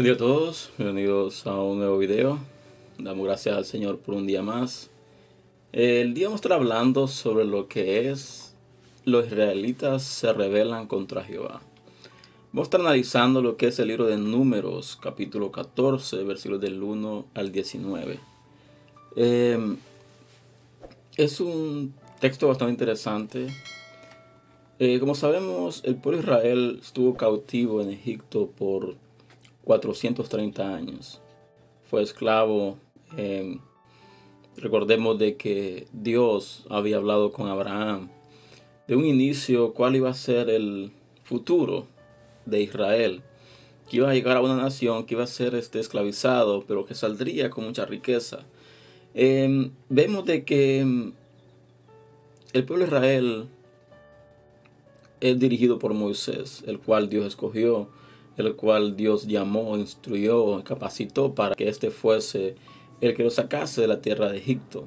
Buen día a todos, bienvenidos a un nuevo video. Damos gracias al Señor por un día más. El día vamos a estar hablando sobre lo que es los israelitas se rebelan contra Jehová. Vamos a estar analizando lo que es el libro de Números, capítulo 14, versículos del 1 al 19. Em, es un texto bastante interesante. Eh, como sabemos, el pueblo de Israel estuvo cautivo en Egipto por 430 años. Fue esclavo. Em, recordemos de que Dios había hablado con Abraham de un inicio cuál iba a ser el futuro de Israel. Que iba a llegar a una nación que iba a ser este, esclavizado, pero que saldría con mucha riqueza. Em, vemos de que em, el pueblo de Israel es dirigido por Moisés, el cual Dios escogió el cual Dios llamó, instruyó, capacitó para que éste fuese el que lo sacase de la tierra de Egipto.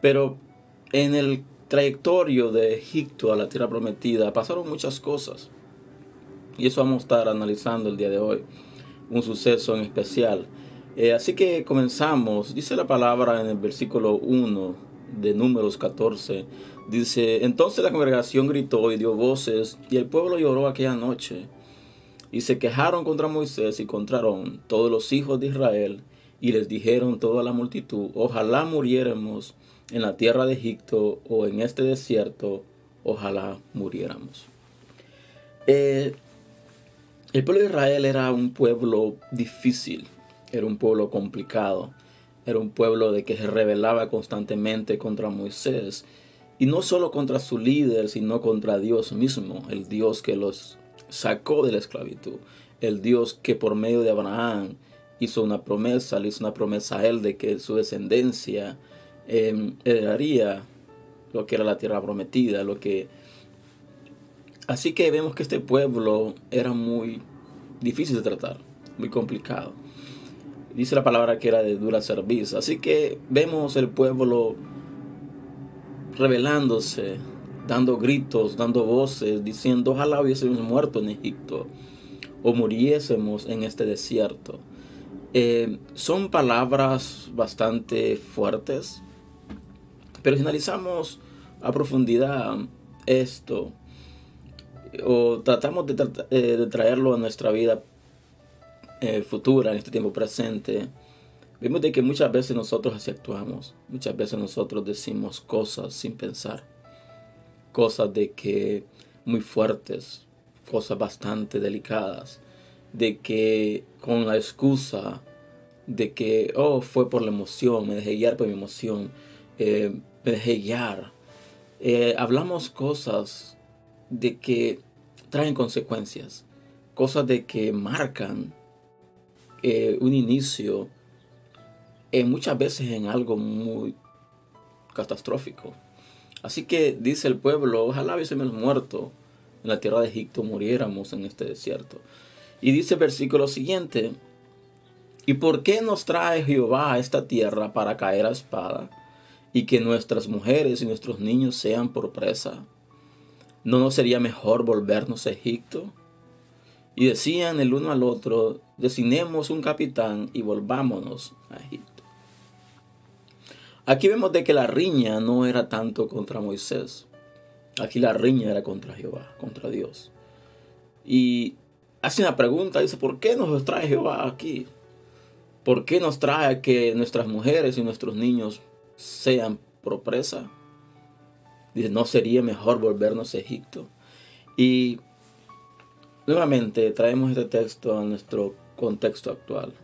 Pero en el trayectorio de Egipto a la tierra prometida pasaron muchas cosas. Y eso vamos a estar analizando el día de hoy. Un suceso en especial. Eh, así que comenzamos. Dice la palabra en el versículo 1 de Números 14. Dice, entonces la congregación gritó y dio voces y el pueblo lloró aquella noche. Y se quejaron contra Moisés y contra Aarón todos los hijos de Israel, y les dijeron toda la multitud, ojalá muriéramos en la tierra de Egipto o en este desierto, ojalá muriéramos. Eh, el pueblo de Israel era un pueblo difícil, era un pueblo complicado, era un pueblo de que se rebelaba constantemente contra Moisés, y no solo contra su líder, sino contra Dios mismo, el Dios que los sacó de la esclavitud. El Dios que por medio de Abraham hizo una promesa, le hizo una promesa a él de que su descendencia eh, heredaría lo que era la tierra prometida, lo que... Así que vemos que este pueblo era muy difícil de tratar, muy complicado. Dice la palabra que era de dura servicio. Así que vemos el pueblo rebelándose, dando gritos, dando voces, diciendo, ojalá hubiésemos muerto en Egipto o muriésemos en este desierto. Eh, son palabras bastante fuertes, pero si analizamos a profundidad esto, o tratamos de, eh, traerlo a nuestra vida eh, futura, en este tiempo presente, vemos de que muchas veces nosotros así actuamos, muchas veces nosotros decimos cosas sin pensar cosas de que muy fuertes, cosas bastante delicadas, de que con la excusa de que, oh, fue por la emoción, me dejé guiar por mi emoción, eh, me dejé guiar. Eh, hablamos cosas de que traen consecuencias, cosas de que marcan eh, un inicio, muchas veces en algo muy catastrófico. Así que dice el pueblo, ojalá hubiésemos muerto en la tierra de Egipto, muriéramos en este desierto. Y dice el versículo siguiente, ¿y por qué nos trae Jehová a esta tierra para caer a espada y que nuestras mujeres y nuestros niños sean por presa? ¿No nos sería mejor volvernos a Egipto? Y decían el uno al otro, designemos un capitán y volvámonos a Egipto. Aquí vemos de que la riña no era tanto contra Moisés. Aquí la riña era contra Jehová, contra Dios. Y hace una pregunta, dice, ¿por qué nos trae Jehová aquí? ¿Por qué nos trae que nuestras mujeres y nuestros niños sean presa? Dice, ¿no sería mejor volvernos a Egipto? Y nuevamente traemos este texto a nuestro contexto actual.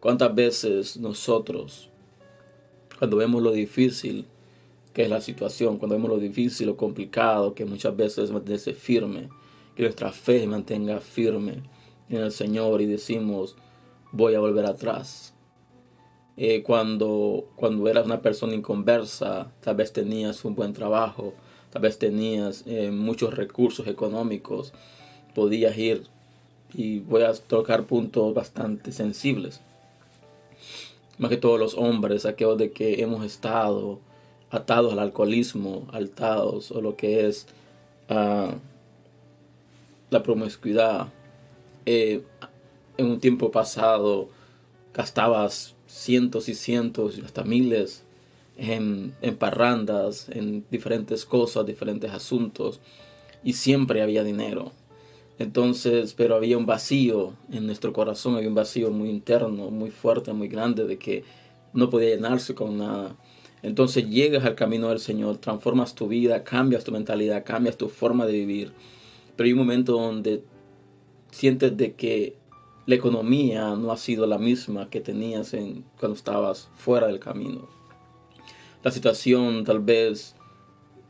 ¿Cuántas veces nosotros cuando vemos lo difícil que es la situación, cuando vemos lo difícil, lo complicado, que muchas veces mantenerse firme, que nuestra fe mantenga firme en el Señor y decimos, voy a volver atrás. Eh, cuando, cuando eras una persona inconversa, tal vez tenías un buen trabajo, tal vez tenías eh, muchos recursos económicos, podías ir y voy a tocar puntos bastante sensibles más que todos los hombres, aquellos de que hemos estado atados al alcoholismo, atados o lo que es ah, la promiscuidad. Eh, en un tiempo pasado gastabas cientos y cientos, hasta miles en parrandas, en diferentes cosas, diferentes asuntos, y siempre había dinero. Entonces, pero había un vacío en nuestro corazón, había un vacío muy interno, muy fuerte, muy grande, de que no podía llenarse con nada. Entonces llegas al camino del Señor, transformas tu vida, cambias tu mentalidad, cambias tu forma de vivir. Pero hay un momento donde sientes de que la economía no ha sido la misma que tenías en, cuando estabas fuera del camino. La situación tal vez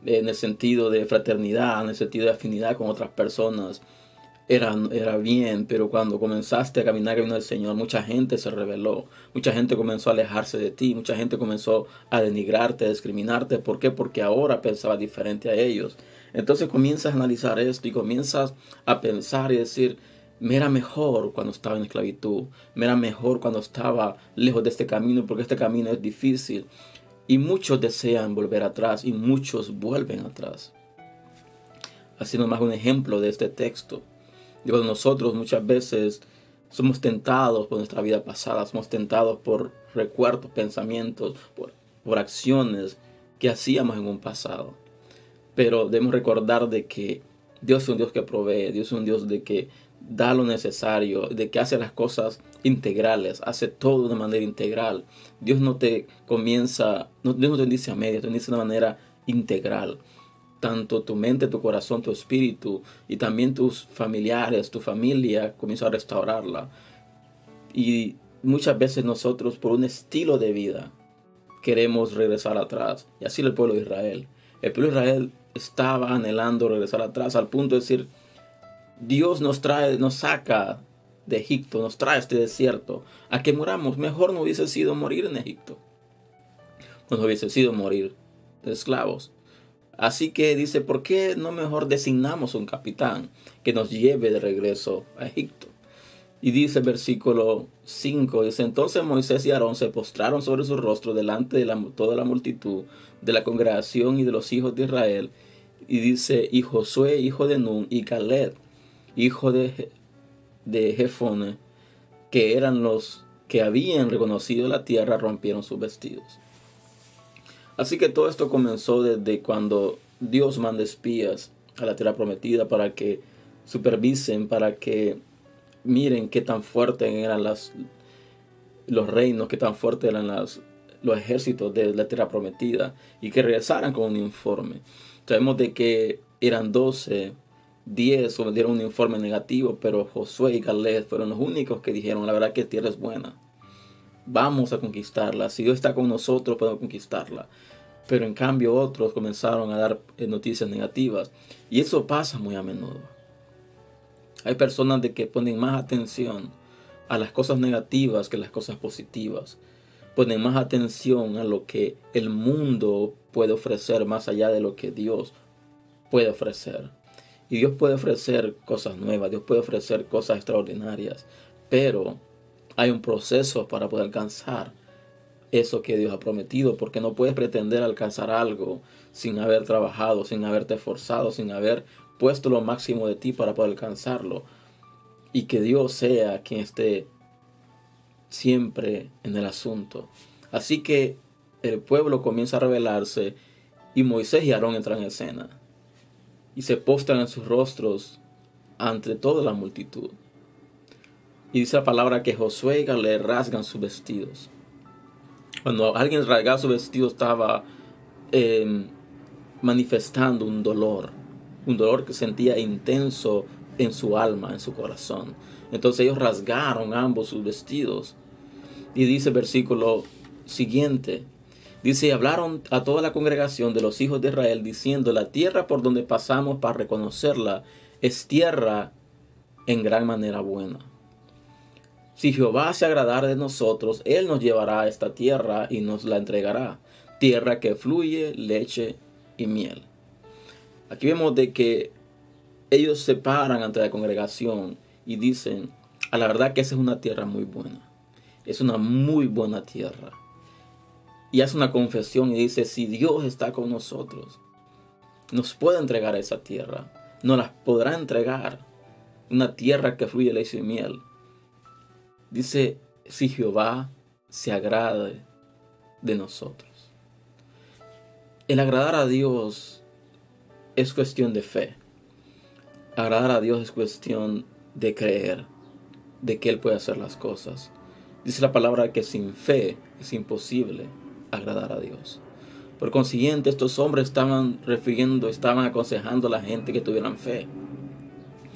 en el sentido de fraternidad, en el sentido de afinidad con otras personas, era, era bien, pero cuando comenzaste a caminar camino del Señor, mucha gente se rebeló, mucha gente comenzó a alejarse de ti, mucha gente comenzó a denigrarte, a discriminarte. ¿Por qué? Porque ahora pensaba diferente a ellos. Entonces comienzas a analizar esto y comienzas a pensar y decir, me era mejor cuando estaba en esclavitud, me era mejor cuando estaba lejos de este camino, porque este camino es difícil. Y muchos desean volver atrás y muchos vuelven atrás. Así nomás un ejemplo de este texto. Digo, nosotros muchas veces somos tentados por nuestra vida pasada, somos tentados por recuerdos, pensamientos, por, por acciones que hacíamos en un pasado. Pero debemos recordar de que Dios es un Dios que provee, Dios es un Dios de que da lo necesario, de que hace las cosas integrales, hace todo de manera integral. Dios no te comienza, no, Dios no te dice a media, te dice de una manera integral. Tanto tu mente, tu corazón, tu espíritu y también tus familiares, tu familia, comienza a restaurarla. Y muchas veces nosotros, por un estilo de vida, queremos regresar atrás. Y así el pueblo de Israel. El pueblo de Israel estaba anhelando regresar atrás al punto de decir, Dios nos trae, nos saca de Egipto, nos trae este desierto, a que moramos. Mejor no hubiese sido morir en Egipto. No hubiese sido morir de esclavos. Así que dice, ¿por qué no mejor designamos un capitán que nos lleve de regreso a Egipto? Y dice el versículo 5, dice, entonces Moisés y Aarón se postraron sobre su rostro delante de toda la multitud de la congregación y de los hijos de Israel. Y dice, y Josué, hijo de Nun, y Caleb, hijo de, de Jefone, que eran los que habían reconocido la tierra, rompieron sus vestidos. Así que todo esto comenzó desde cuando Dios manda espías a la tierra prometida para que supervisen, para que miren qué tan fuertes eran los reinos, qué tan fuertes eran los ejércitos de la tierra prometida y que regresaran con un informe. Sabemos de que eran doce 10 dieron un informe negativo, pero Josué y Caleb fueron los únicos que dijeron, la verdad que tierra es buena. Vamos a conquistarla. Si Dios está con nosotros, podemos conquistarla. Pero en cambio otros comenzaron a dar eh, noticias negativas. Y eso pasa muy a menudo. Hay personas de que ponen más atención a las cosas negativas que las cosas positivas. Ponen más atención a lo que el mundo puede ofrecer más allá de lo que Dios puede ofrecer. Y Dios puede ofrecer cosas nuevas, Dios puede ofrecer cosas extraordinarias, pero hay un proceso para poder alcanzar eso que Dios ha prometido, porque no puedes pretender alcanzar algo sin haber trabajado, sin haberte esforzado, sin haber puesto lo máximo de ti para poder alcanzarlo. Y que Dios sea quien esté siempre en el asunto. Así que el pueblo comienza a rebelarse y Moisés y Aarón entran en escena y se postran en sus rostros ante toda la multitud. Y dice la palabra que Josué le rasgan sus vestidos. Cuando alguien rasgaba su vestido estaba em, manifestando un dolor, un dolor que sentía intenso en su alma, en su corazón. Entonces ellos rasgaron ambos sus vestidos. Y dice el versículo siguiente, Dice, hablaron a toda la congregación de los hijos de Israel diciendo, la tierra por donde pasamos para reconocerla es tierra en gran manera buena. Si Jehová se agradara de nosotros, Él nos llevará a esta tierra y nos la entregará. Tierra que fluye leche y miel. Aquí vemos de que ellos se paran ante la congregación y dicen, a la verdad que esa es una tierra muy buena. Es una muy buena tierra y hace una confesión y dice, si Dios está con nosotros, nos puede entregar esa tierra, nos la podrá entregar, una tierra que fluye leche y miel. Dice, si Jehová se agrade de nosotros. El agradar a Dios es cuestión de fe. Agradar a Dios es cuestión de creer de que Él puede hacer las cosas. Dice la palabra que sin fe es imposible agradar a Dios. Por consiguiente, estos hombres estaban refiriendo, estaban aconsejando a la gente que tuvieran fe,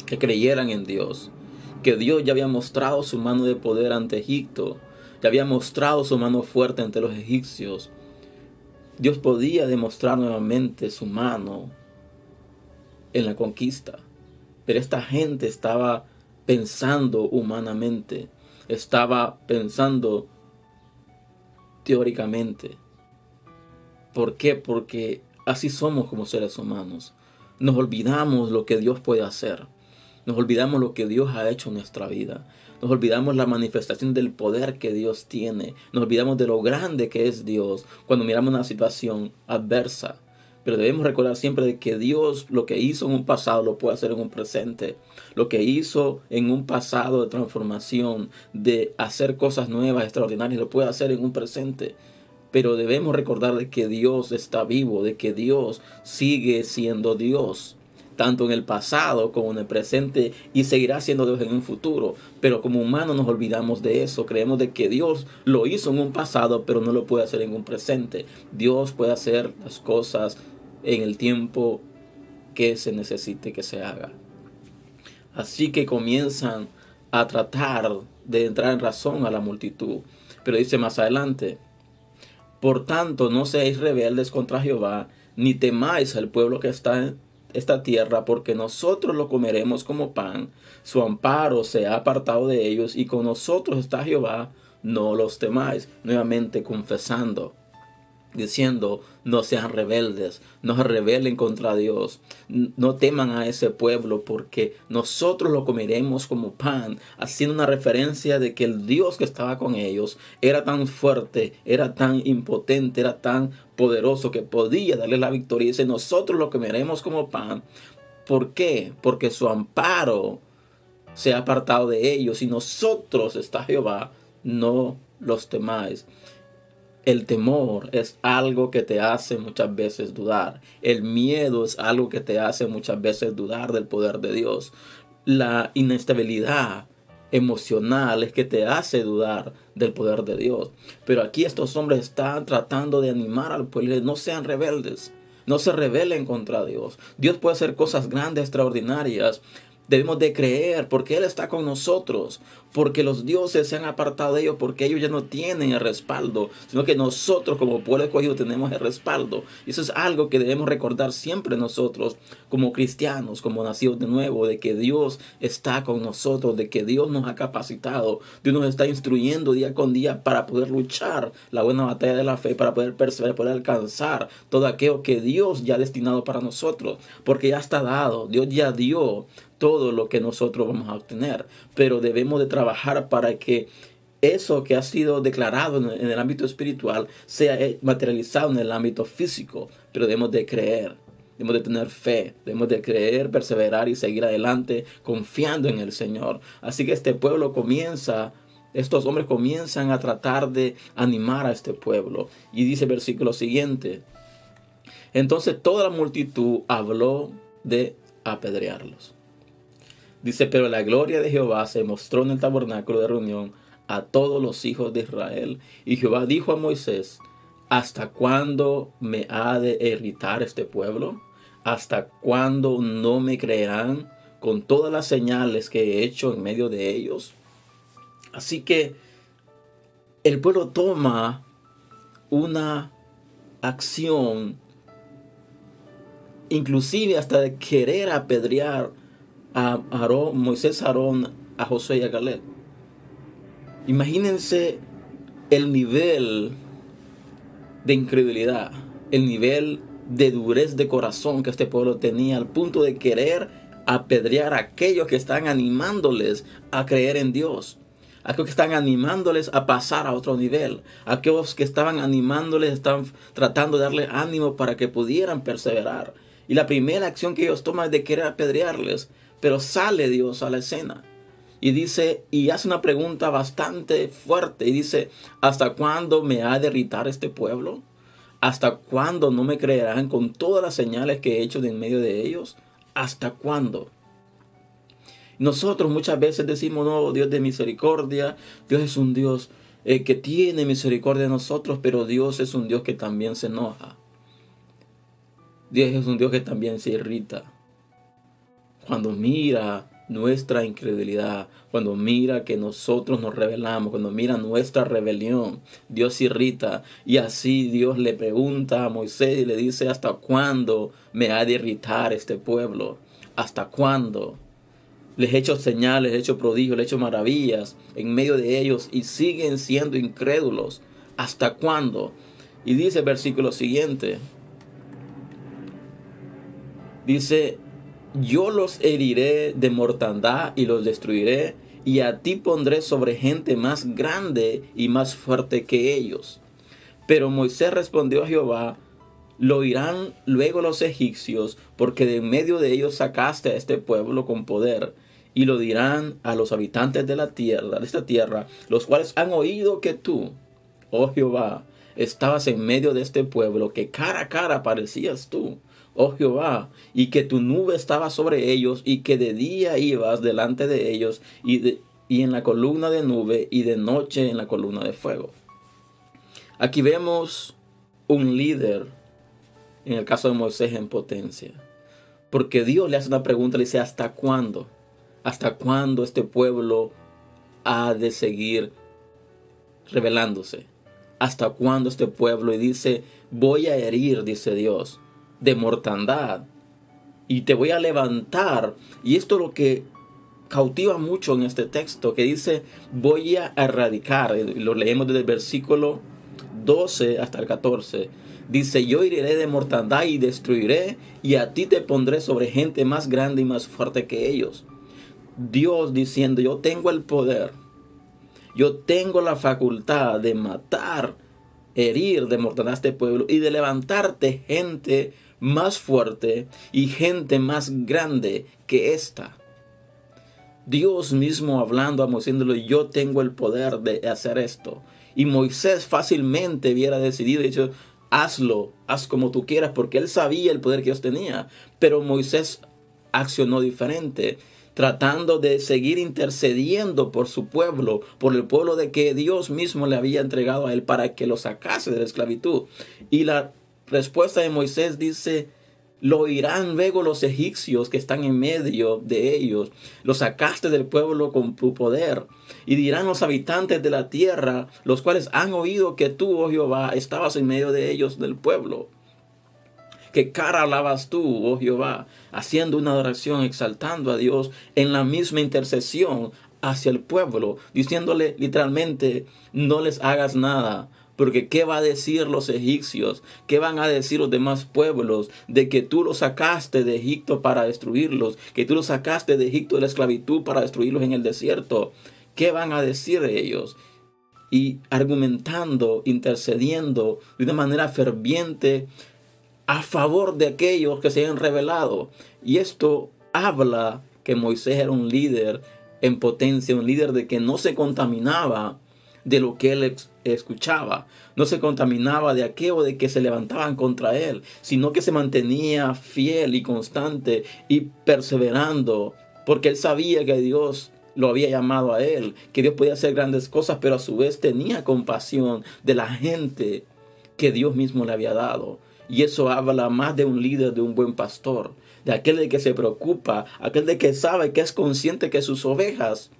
que creyeran en Dios, que Dios ya había mostrado su mano de poder ante Egipto, ya había mostrado su mano fuerte ante los egipcios. Dios podía demostrar nuevamente su mano en la conquista, pero esta gente estaba pensando humanamente, estaba pensando teóricamente. ¿Por qué? Porque así somos como seres humanos. Nos olvidamos lo que Dios puede hacer. Nos olvidamos lo que Dios ha hecho en nuestra vida. Nos olvidamos la manifestación del poder que Dios tiene. Nos olvidamos de lo grande que es Dios cuando miramos una situación adversa. Pero debemos recordar siempre de que Dios lo que hizo en un pasado lo puede hacer en un presente. Lo que hizo en un pasado de transformación, de hacer cosas nuevas, extraordinarias, lo puede hacer en un presente. Pero debemos recordar de que Dios está vivo, de que Dios sigue siendo Dios tanto en el pasado como en el presente y seguirá siendo Dios en un futuro. Pero como humanos nos olvidamos de eso, creemos de que Dios lo hizo en un pasado, pero no lo puede hacer en un presente. Dios puede hacer las cosas en el tiempo que se necesite que se haga. Así que comienzan a tratar de entrar en razón a la multitud. Pero dice más adelante, por tanto no seáis rebeldes contra Jehová, ni temáis al pueblo que está esta tierra, porque nosotros lo comeremos como pan. Su amparo se ha apartado de ellos, y con nosotros está Jehová, no los temáis. Nuevamente confesando diciendo, no sean rebeldes, no se rebelen contra Dios, no teman a ese pueblo porque nosotros lo comeremos como pan, haciendo una referencia de que el Dios que estaba con ellos era tan fuerte, era tan impotente, era tan poderoso que podía darle la victoria. Y dice, nosotros lo comeremos como pan. ¿Por qué? Porque su amparo se ha apartado de ellos y nosotros está Jehová, no los temáis. El temor es algo que te hace muchas veces dudar. El miedo es algo que te hace muchas veces dudar del poder de Dios. La inestabilidad emocional es que te hace dudar del poder de Dios. Pero aquí estos hombres están tratando de animar al pueblo. No sean rebeldes. No se rebelen contra Dios. Dios puede hacer cosas grandes, extraordinarias, Debemos de creer porque Él está con nosotros, porque los dioses se han apartado de ellos, porque ellos ya no tienen el respaldo, sino que nosotros como pueblo escogido tenemos el respaldo. Y eso es algo que debemos recordar siempre nosotros como cristianos, como nacidos de nuevo, de que Dios está con nosotros, de que Dios nos ha capacitado, Dios nos está instruyendo día con día para poder luchar la buena batalla de la fe, para poder perseverar, poder alcanzar todo aquello que Dios ya ha destinado para nosotros, porque ya está dado, Dios ya dio todo lo que nosotros vamos a obtener, pero debemos de trabajar para que eso que ha sido declarado en el ámbito espiritual sea eh, materializado en el ámbito físico, pero debemos de creer, debemos de tener fe, debemos de creer, perseverar y seguir adelante confiando en el Señor. Así que este pueblo comienza estos hombres comienzan a tratar de animar a este pueblo. Y dice el versículo siguiente. Entonces toda la multitud habló de apedrearlos. Dice, pero la gloria de Jehová se mostró en el tabernáculo de reunión a todos los hijos de Israel. Y Jehová dijo a Moisés, ¿hasta cuándo me ha de irritar este pueblo? ¿Hasta cuándo no me creerán con todas las señales que he hecho en medio de ellos? Así que el pueblo toma una acción, inclusive hasta de querer apedrear a Moisés, Aarón, a José y a Caleb. Imagínense el nivel de incredulidad, el nivel de durez de corazón que este pueblo tenía al punto de querer apedrear a aquellos que están animándoles a creer en Dios. Aquellos que están animándoles a pasar a otro nivel. Aquellos que estaban animándoles, están tratando de darle ánimo para que pudieran perseverar. Y la primera acción que ellos toman es de querer apedrearles. Pero sale Dios a la escena. Y dice, y hace una pregunta bastante fuerte. Y dice, ¿hasta cuándo me ha de irritar este pueblo? ¿Hasta cuándo no me creerán con todas las señales que he hecho de en medio de ellos? ¿Hasta cuándo? Nosotros muchas veces decimos, no, Dios de misericordia, Dios es un Dios eh, que tiene misericordia de nosotros, pero Dios es un Dios que también se enoja. Dios es un Dios que también se irrita. Cuando mira nuestra incredulidad, cuando mira que nosotros nos rebelamos, cuando mira nuestra rebelión, Dios irrita. Y así Dios le pregunta a Moisés y le dice, ¿hasta cuándo me ha de irritar este pueblo? ¿Hasta cuándo? Les he hecho señales, les he hecho prodigios, les he hecho maravillas en medio de ellos y siguen siendo incrédulos. ¿Hasta cuándo? Y dice el versículo siguiente. Dice, yo los heriré de mortandad y los destruiré, y a ti pondré sobre gente más grande y más fuerte que ellos. Pero Moisés respondió a Jehová, lo oirán luego los egipcios, porque de en medio de ellos sacaste a este pueblo con poder, y lo dirán a los habitantes de la tierra, de esta tierra, los cuales han oído que tú, oh Jehová, estabas en medio de este pueblo, que cara a cara parecías tú oh Jehová, y que tu nube estaba sobre ellos, y que de día ibas delante de ellos, y, y en la columna de nube, y de noche en la columna de fuego. Aquí vemos un líder, en el caso de Moisés, en potencia. Porque Dios le hace una pregunta, le dice, ¿hasta cuándo? ¿Hasta cuándo este pueblo ha de seguir revelándose? ¿Hasta cuándo este pueblo? Y dice, voy a herir, dice Dios, de mortandad. Y te voy a levantar. Y esto es lo que cautiva mucho en este texto, que dice, voy a erradicar. Lo leemos desde el versículo 12 hasta el 14. Dice, yo iré de mortandad y destruiré, y a ti te pondré sobre gente más grande y más fuerte que ellos. Dios diciendo, yo tengo el poder, yo tengo la facultad de matar, herir de mortandad este pueblo y de levantarte gente más fuerte y gente más grande que esta. Dios mismo hablando a Moisés, yo tengo el poder de hacer esto. Y Moisés fácilmente hubiera decidido, dicho, hazlo, haz como tú quieras, porque él sabía el poder que Dios tenía. Pero Moisés accionó diferente, tratando de seguir intercediendo por su pueblo, por el pueblo de que Dios mismo le había entregado a él para que lo sacase de la esclavitud. Y la respuesta de Moisés dice, lo oirán luego los egipcios que están en medio de ellos. Los sacaste del pueblo con tu poder. Y dirán los habitantes de la tierra, los cuales han oído que tú, oh Jehová, estabas en medio de ellos del pueblo. ¿Qué cara alabas tú, oh Jehová? Haciendo una adoración, exaltando a Dios en la misma intercesión hacia el pueblo, diciéndole literalmente, no les hagas nada, porque ¿qué va a decir los egipcios? ¿Qué van a decir los demás pueblos? De que tú los sacaste de Egipto para destruirlos, que tú los sacaste de Egipto de la esclavitud para destruirlos en el desierto. ¿Qué van a decir ellos? Y argumentando, intercediendo de una manera ferviente a favor de aquellos que se han revelado. Y esto habla que Moisés era un líder en potencia, un líder de que no se contaminaba de lo que él escuchaba. No se contaminaba de aquello de que se levantaban contra él, sino que se mantenía fiel y constante y perseverando, porque él sabía que Dios lo había llamado a él, que Dios podía hacer grandes cosas, pero a su vez tenía compasión de la gente que Dios mismo le había dado. Y eso habla más de un líder, de un buen pastor, de aquel de que se preocupa, aquel de que sabe que es consciente que sus ovejas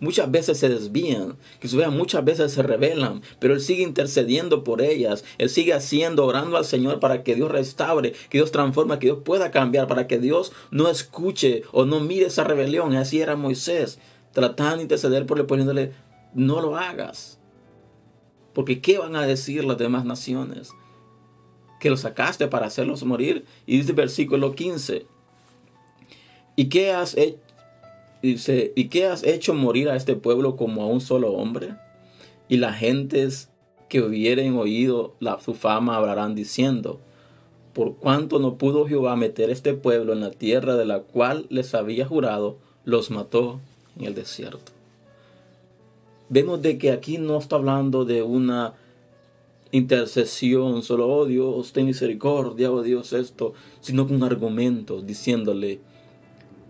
muchas veces se desvían, que muchas veces se rebelan, pero Él sigue intercediendo por ellas, Él sigue haciendo, orando al Señor para que Dios restaure, que Dios transforme, que Dios pueda cambiar, para que Dios no escuche o no mire esa rebelión. Así era Moisés, tratando de interceder por él, poniéndole, no lo hagas. Porque ¿qué van a decir las demás naciones? Que lo sacaste para hacerlos morir. Y dice el versículo 15. ¿Y qué has hecho? Dice, ¿y qué has hecho morir a este pueblo como a un solo hombre? Y las gentes que hubieren oído la, su fama hablarán diciendo, por cuanto no pudo Jehová meter este pueblo en la tierra de la cual les había jurado, los mató en el desierto. Vemos de que aquí no está hablando de una intercesión, solo, oh Dios, ten misericordia, oh Dios, esto, sino con argumentos, diciéndole,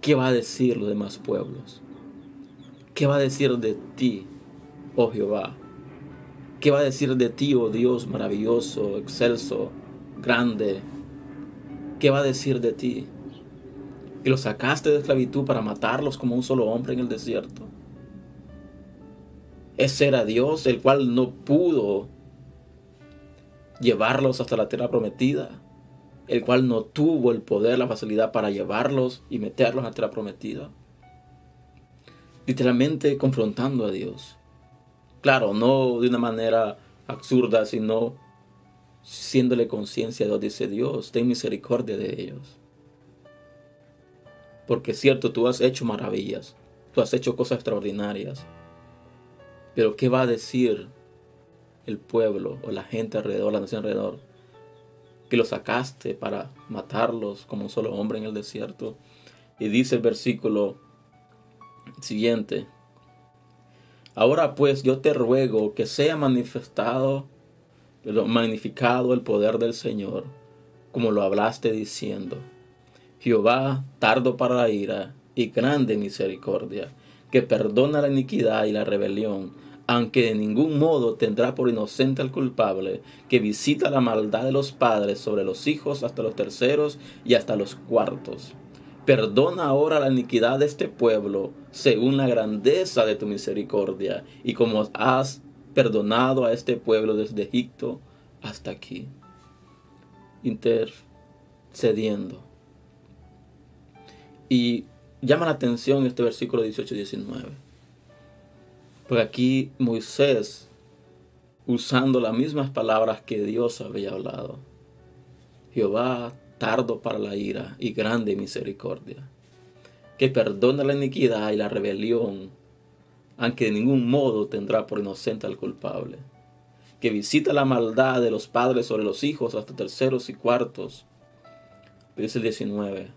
¿qué va a decir los demás pueblos? ¿Qué va a decir de ti, oh Jehová? ¿Qué va a decir de ti, oh Dios maravilloso, excelso, grande? ¿Qué va a decir de ti? Que los sacaste de esclavitud para matarlos como un solo hombre en el desierto. Ese era Dios, el cual no pudo llevarlos hasta la tierra prometida, el cual no tuvo el poder, la facilidad para llevarlos y meterlos a la tierra prometida. Literalmente confrontando a Dios. Claro, no de una manera absurda, sino siéndole conciencia de Dios. Dice Dios, ten misericordia de ellos. Porque es cierto, tú has hecho maravillas, tú has hecho cosas extraordinarias. Pero ¿qué va a decir el pueblo o la gente alrededor, la nación alrededor? Que los sacaste para matarlos como un solo hombre en el desierto. Y dice el versículo siguiente, Ahora pues yo te ruego que sea manifestado, magnificado el poder del Señor, como lo hablaste diciendo. Jehová, tardo para la ira y grande misericordia, que perdona la iniquidad y la rebelión, aunque de ningún modo tendrá por inocente al culpable, que visita la maldad de los padres sobre los hijos hasta los terceros y hasta los cuartos Perdona ahora la iniquidad de este pueblo según la grandeza de tu misericordia y como has perdonado a este pueblo desde Egipto hasta aquí. Intercediendo. Y llama la atención este versículo 18 y 19. Porque aquí Moisés, usando las mismas palabras que Dios había hablado, Jehová tardo para la ira y grande misericordia, que perdona la iniquidad y la rebelión, aunque de ningún modo tendrá por inocente al culpable, que visita la maldad de los padres sobre los hijos hasta terceros y cuartos. Dice el 19,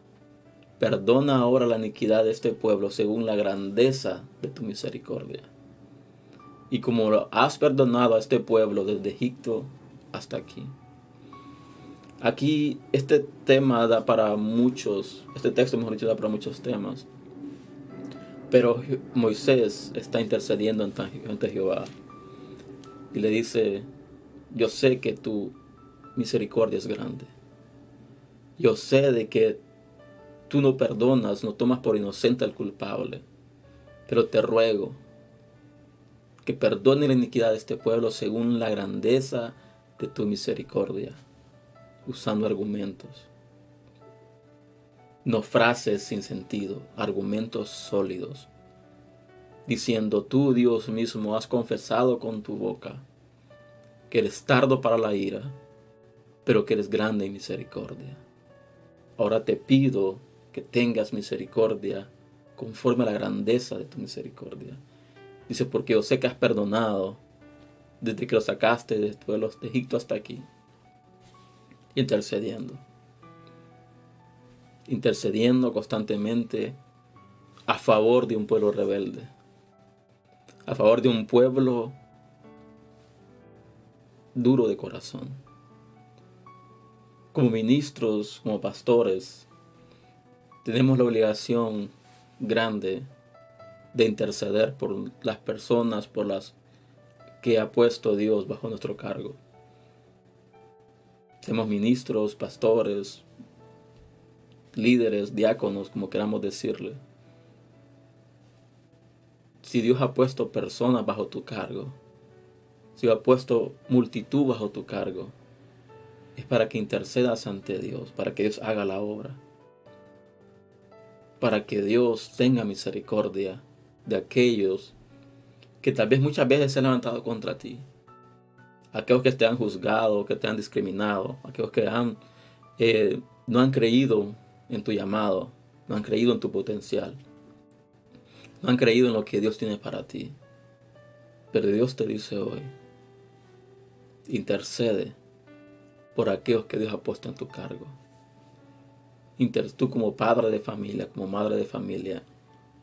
perdona ahora la iniquidad de este pueblo según la grandeza de tu misericordia. Y como has perdonado a este pueblo desde Egipto hasta aquí. Aquí este tema da para muchos, este texto mejor dicho da para muchos temas. Pero Moisés está intercediendo ante Jehová y le dice, yo sé que tu misericordia es grande. Yo sé de que tú no perdonas, no tomas por inocente al culpable. Pero te ruego que perdone la iniquidad de este pueblo según la grandeza de tu misericordia usando argumentos. No frases sin sentido, argumentos sólidos. Diciendo, tú Dios mismo has confesado con tu boca que eres tardo para la ira, pero que eres grande en misericordia. Ahora te pido que tengas misericordia conforme a la grandeza de tu misericordia. Dice, porque yo sé que has perdonado desde que lo sacaste de de Egipto hasta aquí intercediendo. Intercediendo constantemente a favor de un pueblo rebelde. A favor de un pueblo duro de corazón. Como ministros, como pastores, tenemos la obligación grande de interceder por las personas, por las que ha puesto Dios bajo nuestro cargo. Seamos ministros, pastores, líderes, diáconos, como queramos decirle. Si Dios ha puesto personas bajo tu cargo, si ha puesto multitud bajo tu cargo, es para que intercedas ante Dios, para que Dios haga la obra, para que Dios tenga misericordia de aquellos que tal vez muchas veces se han levantado contra ti, aquellos que te han juzgado, que te han discriminado, aquellos que han, eh, no han creído en tu llamado, no han creído en tu potencial, no han creído en lo que Dios tiene para ti. Pero Dios te dice hoy, intercede por aquellos que Dios ha puesto en tu cargo. Inter tú como padre de familia, como madre de familia,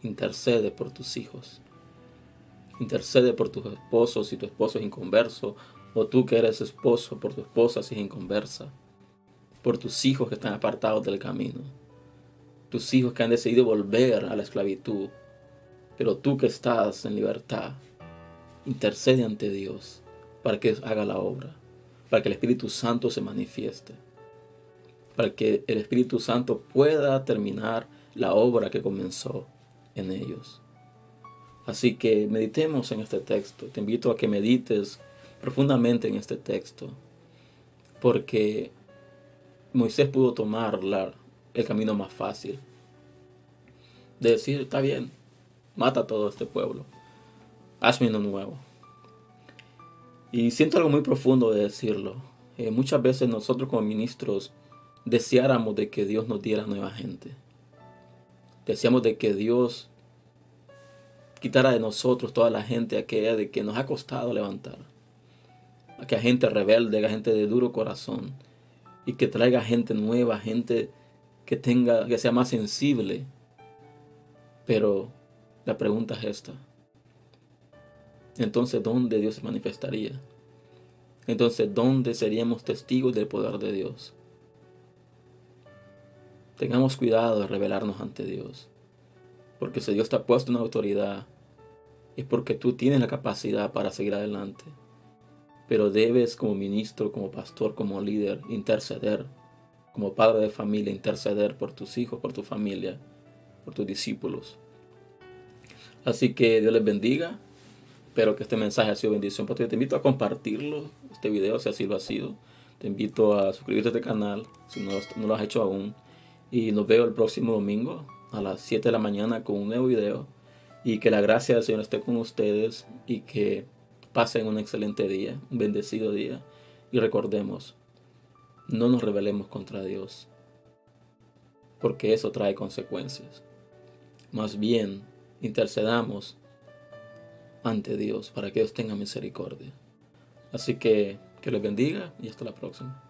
intercede por tus hijos. Intercede por tus esposos si tu esposo es inconverso, o tú que eres esposo por tu esposa si es inconversa, por tus hijos que están apartados del camino, tus hijos que han decidido volver a la esclavitud, pero tú que estás en libertad, intercede ante Dios para que haga la obra, para que el Espíritu Santo se manifieste, para que el Espíritu Santo pueda terminar la obra que comenzó en ellos. Así que meditemos en este texto. Te invito a que medites profundamente en este texto, porque Moisés pudo tomar el camino más fácil. De decir, está bien, mata a todo este pueblo, hazme uno nuevo. Y siento algo muy profundo de decirlo. Eh, muchas veces nosotros como ministros deseáramos de que Dios nos diera nueva gente. Deseamos de que Dios quitara de nosotros toda la gente aquella de que nos ha costado levantar. Aquella gente rebelde, a gente de duro corazón. Y que traiga gente nueva, gente que tenga, que sea más sensible. Pero la pregunta es esta. Entonces, ¿dónde Dios se manifestaría? Entonces, ¿dónde seríamos testigos del poder de Dios? Tengamos cuidado de revelarnos ante Dios. Porque si Dios te ha puesto una autoridad, es porque tú tienes la capacidad para seguir adelante. Pero debes como ministro, como pastor, como líder, interceder, como padre de familia, interceder por tus hijos, por tu familia, por tus discípulos. Así que Dios les bendiga. Espero que este mensaje haya sido bendición para ti. Te invito a compartirlo, este video, si así lo ha sido. Te invito a suscribirte a este canal, si no, no lo has hecho aún. Y nos veo el próximo domingo a las 7 de la mañana con un nuevo video. Y que la gracia del Señor esté con ustedes y que pasen un excelente día, un bendecido día. Y recordemos, no nos rebelemos contra Dios, porque eso trae consecuencias. Más bien, intercedamos ante Dios para que Dios tenga misericordia. Así que que les bendiga y hasta la próxima.